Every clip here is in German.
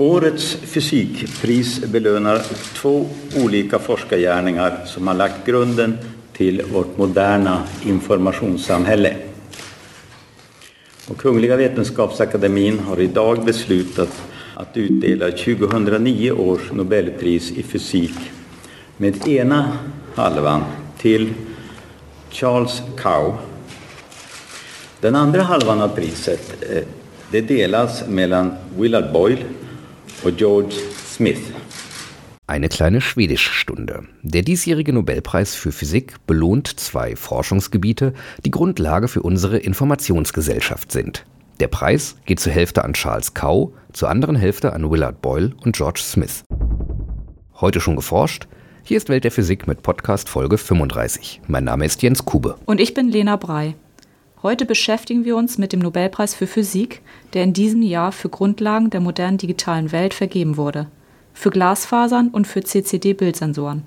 Årets fysikpris belönar två olika forskargärningar som har lagt grunden till vårt moderna informationssamhälle. Och Kungliga Vetenskapsakademien har idag beslutat att utdela 2009 års Nobelpris i fysik med ena halvan till Charles Cow. Den andra halvan av priset eh, det delas mellan Willard Boyle und George Smith. Eine kleine Schwedischstunde. Der diesjährige Nobelpreis für Physik belohnt zwei Forschungsgebiete, die Grundlage für unsere Informationsgesellschaft sind. Der Preis geht zur Hälfte an Charles Cow, zur anderen Hälfte an Willard Boyle und George Smith. Heute schon geforscht? Hier ist Welt der Physik mit Podcast Folge 35. Mein Name ist Jens Kube. Und ich bin Lena Brei. Heute beschäftigen wir uns mit dem Nobelpreis für Physik, der in diesem Jahr für Grundlagen der modernen digitalen Welt vergeben wurde, für Glasfasern und für CCD-Bildsensoren.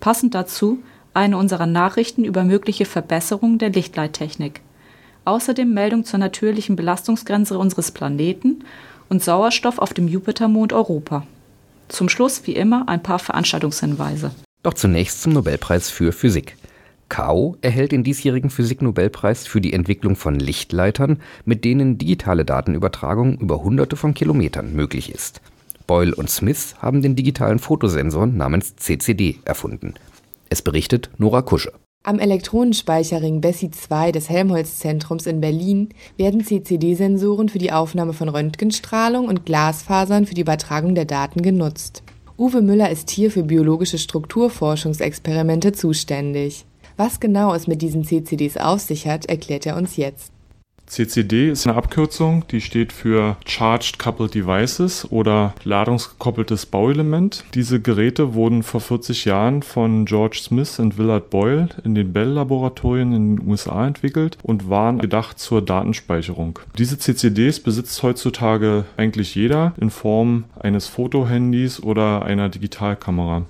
Passend dazu eine unserer Nachrichten über mögliche Verbesserungen der Lichtleittechnik. Außerdem Meldung zur natürlichen Belastungsgrenze unseres Planeten und Sauerstoff auf dem Jupitermond Europa. Zum Schluss wie immer ein paar Veranstaltungshinweise. Doch zunächst zum Nobelpreis für Physik. Kao erhält den diesjährigen Physiknobelpreis für die Entwicklung von Lichtleitern, mit denen digitale Datenübertragung über hunderte von Kilometern möglich ist. Boyle und Smith haben den digitalen Fotosensor namens CCD erfunden. Es berichtet Nora Kusche. Am Elektronenspeicherring Bessie 2 des Helmholtz-Zentrums in Berlin werden CCD-Sensoren für die Aufnahme von Röntgenstrahlung und Glasfasern für die Übertragung der Daten genutzt. Uwe Müller ist hier für biologische Strukturforschungsexperimente zuständig. Was genau es mit diesen CCDs auf sich hat, erklärt er uns jetzt. CCD ist eine Abkürzung, die steht für Charged Coupled Devices oder ladungsgekoppeltes Bauelement. Diese Geräte wurden vor 40 Jahren von George Smith und Willard Boyle in den Bell-Laboratorien in den USA entwickelt und waren gedacht zur Datenspeicherung. Diese CCDs besitzt heutzutage eigentlich jeder in Form eines Fotohandys oder einer Digitalkamera.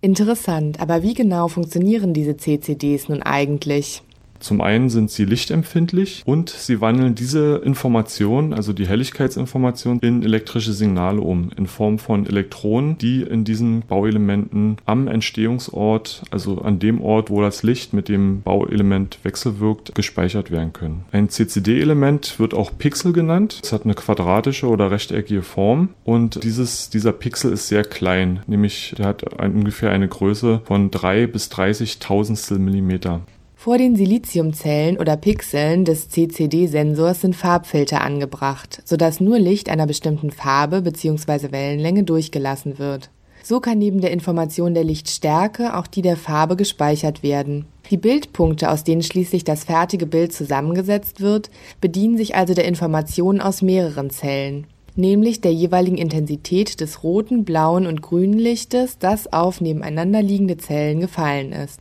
Interessant, aber wie genau funktionieren diese CCDs nun eigentlich? Zum einen sind sie lichtempfindlich und sie wandeln diese Information, also die Helligkeitsinformation, in elektrische Signale um, in Form von Elektronen, die in diesen Bauelementen am Entstehungsort, also an dem Ort, wo das Licht mit dem Bauelement wechselwirkt, gespeichert werden können. Ein CCD-Element wird auch Pixel genannt. Es hat eine quadratische oder rechteckige Form und dieses, dieser Pixel ist sehr klein, nämlich der hat ein, ungefähr eine Größe von 3 bis 30 Tausendstel Millimeter. Vor den Siliziumzellen oder Pixeln des CCD-Sensors sind Farbfilter angebracht, sodass nur Licht einer bestimmten Farbe bzw. Wellenlänge durchgelassen wird. So kann neben der Information der Lichtstärke auch die der Farbe gespeichert werden. Die Bildpunkte, aus denen schließlich das fertige Bild zusammengesetzt wird, bedienen sich also der Informationen aus mehreren Zellen, nämlich der jeweiligen Intensität des roten, blauen und grünen Lichtes, das auf nebeneinander liegende Zellen gefallen ist.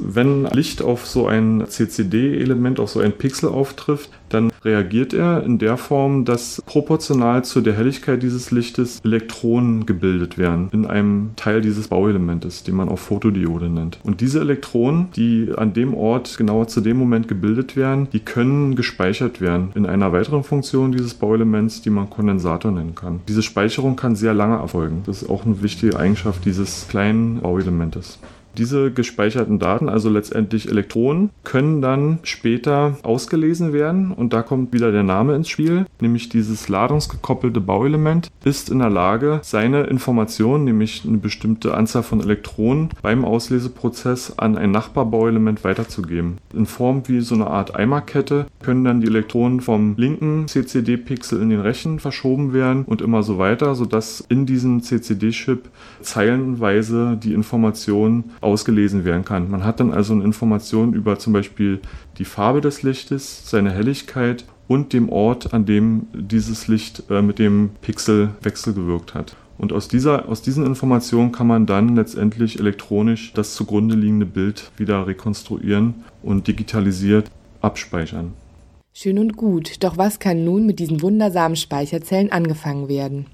Wenn Licht auf so ein CCD-Element, auf so ein Pixel auftrifft, dann reagiert er in der Form, dass proportional zu der Helligkeit dieses Lichtes Elektronen gebildet werden in einem Teil dieses Bauelementes, den man auch Fotodiode nennt. Und diese Elektronen, die an dem Ort genauer zu dem Moment gebildet werden, die können gespeichert werden in einer weiteren Funktion dieses Bauelements, die man Kondensator nennen kann. Diese Speicherung kann sehr lange erfolgen. Das ist auch eine wichtige Eigenschaft dieses kleinen Bauelementes. Diese gespeicherten Daten, also letztendlich Elektronen, können dann später ausgelesen werden und da kommt wieder der Name ins Spiel, nämlich dieses ladungsgekoppelte Bauelement ist in der Lage, seine Informationen, nämlich eine bestimmte Anzahl von Elektronen beim Ausleseprozess an ein Nachbarbauelement weiterzugeben. In Form wie so eine Art Eimerkette können dann die Elektronen vom linken CCD-Pixel in den rechten verschoben werden und immer so weiter, sodass in diesem CCD-Chip zeilenweise die Informationen ausgelesen werden kann. Man hat dann also eine Information über zum Beispiel die Farbe des Lichtes, seine Helligkeit und dem Ort, an dem dieses Licht äh, mit dem Pixel wechselgewirkt hat. Und aus, dieser, aus diesen Informationen kann man dann letztendlich elektronisch das zugrunde liegende Bild wieder rekonstruieren und digitalisiert abspeichern. Schön und gut, doch was kann nun mit diesen wundersamen Speicherzellen angefangen werden?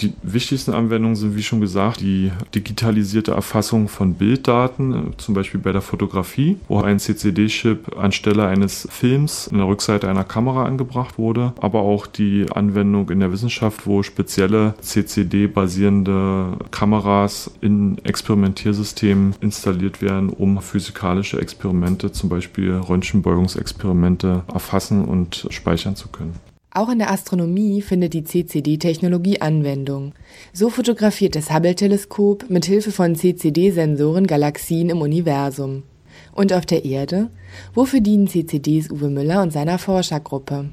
Die wichtigsten Anwendungen sind, wie schon gesagt, die digitalisierte Erfassung von Bilddaten, zum Beispiel bei der Fotografie, wo ein CCD-Chip anstelle eines Films in der Rückseite einer Kamera angebracht wurde, aber auch die Anwendung in der Wissenschaft, wo spezielle CCD-basierende Kameras in Experimentiersystemen installiert werden, um physikalische Experimente, zum Beispiel Röntgenbeugungsexperimente, erfassen und speichern zu können. Auch in der Astronomie findet die CCD-Technologie Anwendung. So fotografiert das Hubble-Teleskop mit Hilfe von CCD-Sensoren Galaxien im Universum. Und auf der Erde? Wofür dienen CCDs Uwe Müller und seiner Forschergruppe?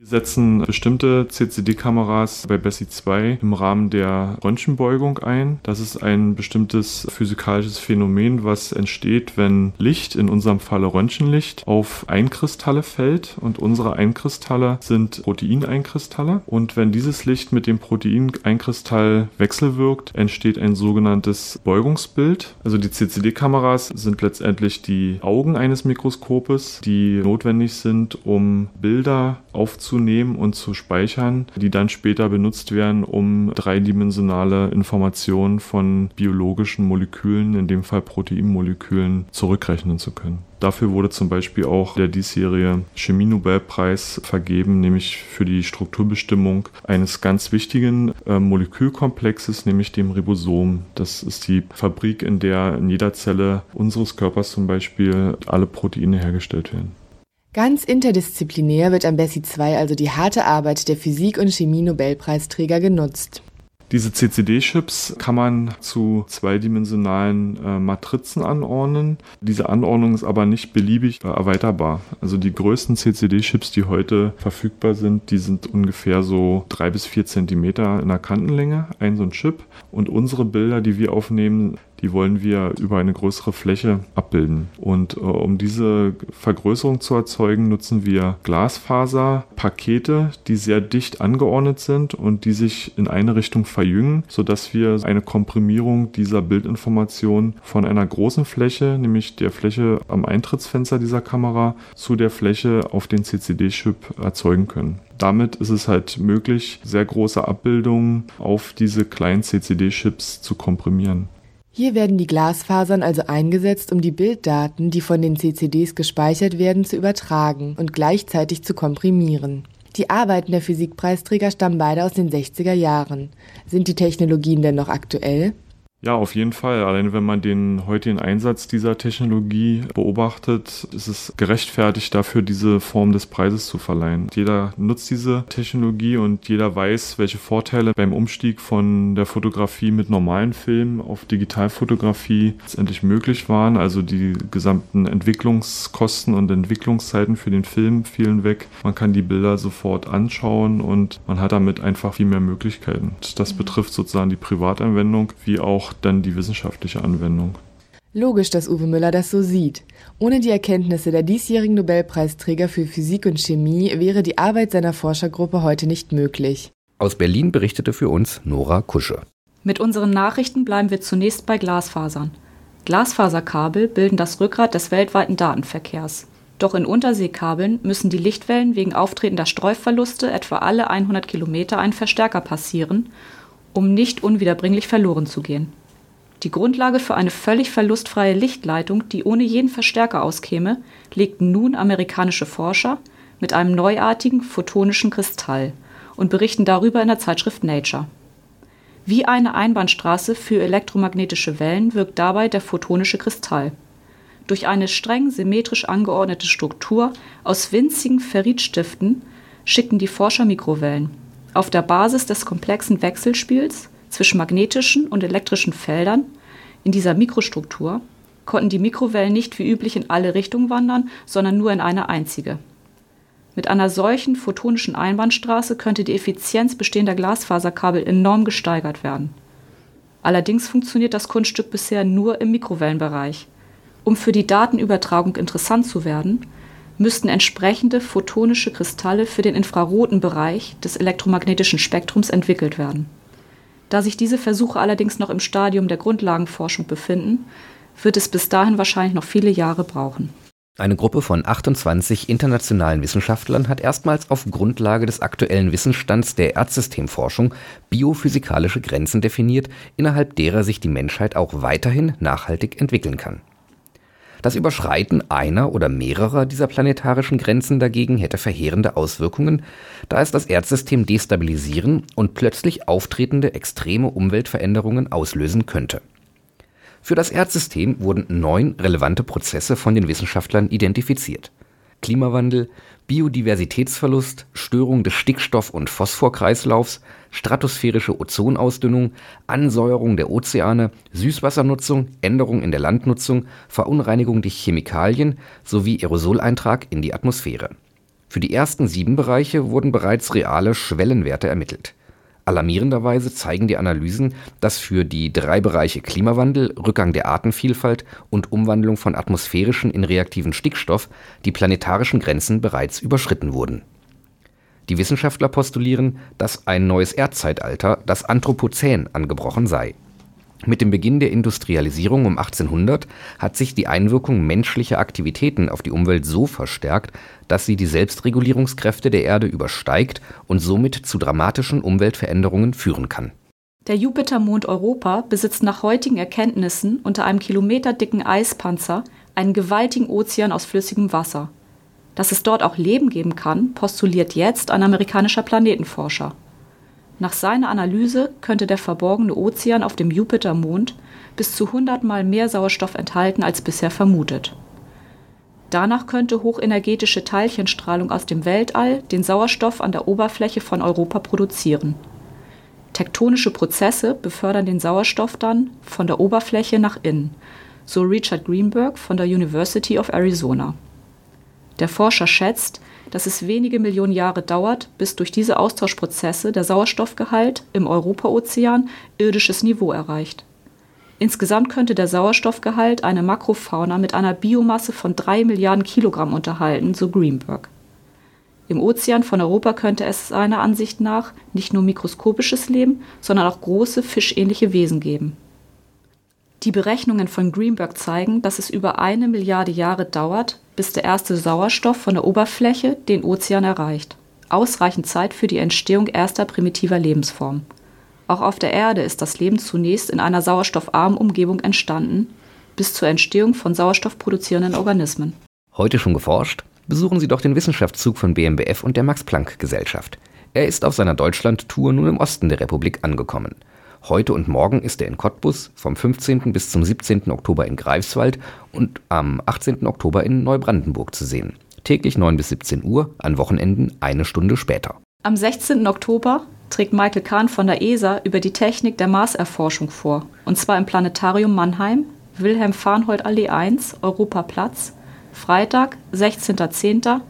Wir setzen bestimmte CCD-Kameras bei Bessie 2 im Rahmen der Röntgenbeugung ein. Das ist ein bestimmtes physikalisches Phänomen, was entsteht, wenn Licht, in unserem Falle Röntgenlicht, auf Einkristalle fällt. Und unsere Einkristalle sind Proteineinkristalle. Und wenn dieses Licht mit dem Proteineinkristall wechselwirkt, entsteht ein sogenanntes Beugungsbild. Also die CCD-Kameras sind letztendlich die Augen eines Mikroskopes, die notwendig sind, um Bilder aufzunehmen aufzunehmen und zu speichern, die dann später benutzt werden, um dreidimensionale Informationen von biologischen Molekülen, in dem Fall Proteinmolekülen, zurückrechnen zu können. Dafür wurde zum Beispiel auch der diesjährige Chemie-Nobelpreis vergeben, nämlich für die Strukturbestimmung eines ganz wichtigen äh, Molekülkomplexes, nämlich dem Ribosom. Das ist die Fabrik, in der in jeder Zelle unseres Körpers zum Beispiel alle Proteine hergestellt werden. Ganz interdisziplinär wird am Bessie 2 also die harte Arbeit der Physik- und Chemie-Nobelpreisträger genutzt. Diese CCD-Chips kann man zu zweidimensionalen äh, Matrizen anordnen. Diese Anordnung ist aber nicht beliebig äh, erweiterbar. Also die größten CCD-Chips, die heute verfügbar sind, die sind ungefähr so drei bis vier Zentimeter in der Kantenlänge, ein so ein Chip. Und unsere Bilder, die wir aufnehmen, die wollen wir über eine größere Fläche abbilden. Und äh, um diese Vergrößerung zu erzeugen, nutzen wir Glasfaserpakete, die sehr dicht angeordnet sind und die sich in eine Richtung verjüngen, sodass wir eine Komprimierung dieser Bildinformation von einer großen Fläche, nämlich der Fläche am Eintrittsfenster dieser Kamera, zu der Fläche auf den CCD-Chip erzeugen können damit ist es halt möglich, sehr große Abbildungen auf diese kleinen CCD-Chips zu komprimieren. Hier werden die Glasfasern also eingesetzt, um die Bilddaten, die von den CCDs gespeichert werden, zu übertragen und gleichzeitig zu komprimieren. Die Arbeiten der Physikpreisträger stammen beide aus den 60er Jahren. Sind die Technologien denn noch aktuell? Ja, auf jeden Fall. Allein wenn man den heutigen Einsatz dieser Technologie beobachtet, ist es gerechtfertigt dafür, diese Form des Preises zu verleihen. Jeder nutzt diese Technologie und jeder weiß, welche Vorteile beim Umstieg von der Fotografie mit normalen Filmen auf Digitalfotografie letztendlich möglich waren. Also die gesamten Entwicklungskosten und Entwicklungszeiten für den Film fielen weg. Man kann die Bilder sofort anschauen und man hat damit einfach viel mehr Möglichkeiten. Das betrifft sozusagen die Privatanwendung wie auch dann die wissenschaftliche Anwendung. Logisch, dass Uwe Müller das so sieht. Ohne die Erkenntnisse der diesjährigen Nobelpreisträger für Physik und Chemie wäre die Arbeit seiner Forschergruppe heute nicht möglich. Aus Berlin berichtete für uns Nora Kusche. Mit unseren Nachrichten bleiben wir zunächst bei Glasfasern. Glasfaserkabel bilden das Rückgrat des weltweiten Datenverkehrs. Doch in Unterseekabeln müssen die Lichtwellen wegen auftretender Streuverluste etwa alle 100 Kilometer einen Verstärker passieren um nicht unwiederbringlich verloren zu gehen. Die Grundlage für eine völlig verlustfreie Lichtleitung, die ohne jeden Verstärker auskäme, legten nun amerikanische Forscher mit einem neuartigen photonischen Kristall und berichten darüber in der Zeitschrift Nature. Wie eine Einbahnstraße für elektromagnetische Wellen wirkt dabei der photonische Kristall. Durch eine streng symmetrisch angeordnete Struktur aus winzigen Ferritstiften schicken die Forscher Mikrowellen, auf der Basis des komplexen Wechselspiels zwischen magnetischen und elektrischen Feldern in dieser Mikrostruktur konnten die Mikrowellen nicht wie üblich in alle Richtungen wandern, sondern nur in eine einzige. Mit einer solchen photonischen Einbahnstraße könnte die Effizienz bestehender Glasfaserkabel enorm gesteigert werden. Allerdings funktioniert das Kunststück bisher nur im Mikrowellenbereich. Um für die Datenübertragung interessant zu werden, müssten entsprechende photonische Kristalle für den infraroten Bereich des elektromagnetischen Spektrums entwickelt werden. Da sich diese Versuche allerdings noch im Stadium der Grundlagenforschung befinden, wird es bis dahin wahrscheinlich noch viele Jahre brauchen Eine Gruppe von 28 internationalen Wissenschaftlern hat erstmals auf Grundlage des aktuellen Wissensstands der Erdsystemforschung biophysikalische Grenzen definiert, innerhalb derer sich die Menschheit auch weiterhin nachhaltig entwickeln kann. Das Überschreiten einer oder mehrerer dieser planetarischen Grenzen dagegen hätte verheerende Auswirkungen, da es das Erdsystem destabilisieren und plötzlich auftretende extreme Umweltveränderungen auslösen könnte für das Erdsystem wurden neun relevante Prozesse von den Wissenschaftlern identifiziert. Klimawandel, Biodiversitätsverlust, Störung des Stickstoff- und Phosphorkreislaufs, stratosphärische Ozonausdünnung, Ansäuerung der Ozeane, Süßwassernutzung, Änderung in der Landnutzung, Verunreinigung durch Chemikalien sowie Aerosoleintrag in die Atmosphäre. Für die ersten sieben Bereiche wurden bereits reale Schwellenwerte ermittelt Alarmierenderweise zeigen die Analysen, dass für die drei Bereiche Klimawandel, Rückgang der Artenvielfalt und Umwandlung von atmosphärischen in reaktiven Stickstoff die planetarischen Grenzen bereits überschritten wurden. Die Wissenschaftler postulieren, dass ein neues Erdzeitalter, das Anthropozän, angebrochen sei mit dem Beginn der Industrialisierung um 1800 hat sich die Einwirkung menschlicher Aktivitäten auf die Umwelt so verstärkt, dass sie die Selbstregulierungskräfte der Erde übersteigt und somit zu dramatischen Umweltveränderungen führen kann. Der Jupitermond Europa besitzt nach heutigen Erkenntnissen unter einem kilometerdicken Eispanzer einen gewaltigen Ozean aus flüssigem Wasser. Dass es dort auch Leben geben kann, postuliert jetzt ein amerikanischer Planetenforscher. Nach seiner Analyse könnte der verborgene Ozean auf dem Jupitermond bis zu 100 Mal mehr Sauerstoff enthalten als bisher vermutet. Danach könnte hochenergetische Teilchenstrahlung aus dem Weltall den Sauerstoff an der Oberfläche von Europa produzieren. Tektonische Prozesse befördern den Sauerstoff dann von der Oberfläche nach innen, so Richard Greenberg von der University of Arizona. Der Forscher schätzt, dass es wenige Millionen Jahre dauert, bis durch diese Austauschprozesse der Sauerstoffgehalt im Europaozean irdisches Niveau erreicht. Insgesamt könnte der Sauerstoffgehalt eine Makrofauna mit einer Biomasse von drei Milliarden Kilogramm unterhalten, so Greenberg. Im Ozean von Europa könnte es seiner Ansicht nach nicht nur mikroskopisches Leben, sondern auch große fischähnliche Wesen geben. Die Berechnungen von Greenberg zeigen, dass es über eine Milliarde Jahre dauert, bis der erste Sauerstoff von der Oberfläche den Ozean erreicht. Ausreichend Zeit für die Entstehung erster primitiver Lebensformen. Auch auf der Erde ist das Leben zunächst in einer sauerstoffarmen Umgebung entstanden, bis zur Entstehung von sauerstoffproduzierenden Organismen. Heute schon geforscht? Besuchen Sie doch den Wissenschaftszug von BMBF und der Max-Planck-Gesellschaft. Er ist auf seiner Deutschland-Tour nun im Osten der Republik angekommen. Heute und morgen ist er in Cottbus, vom 15. bis zum 17. Oktober in Greifswald und am 18. Oktober in Neubrandenburg zu sehen. Täglich 9 bis 17 Uhr, an Wochenenden eine Stunde später. Am 16. Oktober trägt Michael Kahn von der ESA über die Technik der Marserforschung vor. Und zwar im Planetarium Mannheim, Wilhelm Farnhold Allee 1, Europaplatz, Freitag, 16.10.,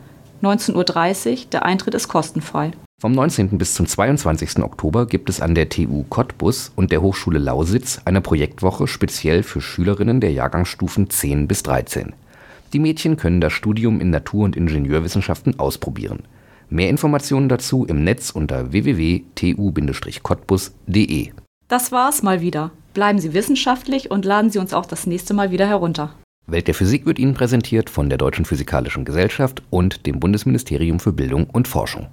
19.30 Uhr. Der Eintritt ist kostenfrei. Vom 19. bis zum 22. Oktober gibt es an der TU Cottbus und der Hochschule Lausitz eine Projektwoche speziell für Schülerinnen der Jahrgangsstufen 10 bis 13. Die Mädchen können das Studium in Natur- und Ingenieurwissenschaften ausprobieren. Mehr Informationen dazu im Netz unter www.tu-cottbus.de. Das war's mal wieder. Bleiben Sie wissenschaftlich und laden Sie uns auch das nächste Mal wieder herunter. Welt der Physik wird Ihnen präsentiert von der Deutschen Physikalischen Gesellschaft und dem Bundesministerium für Bildung und Forschung.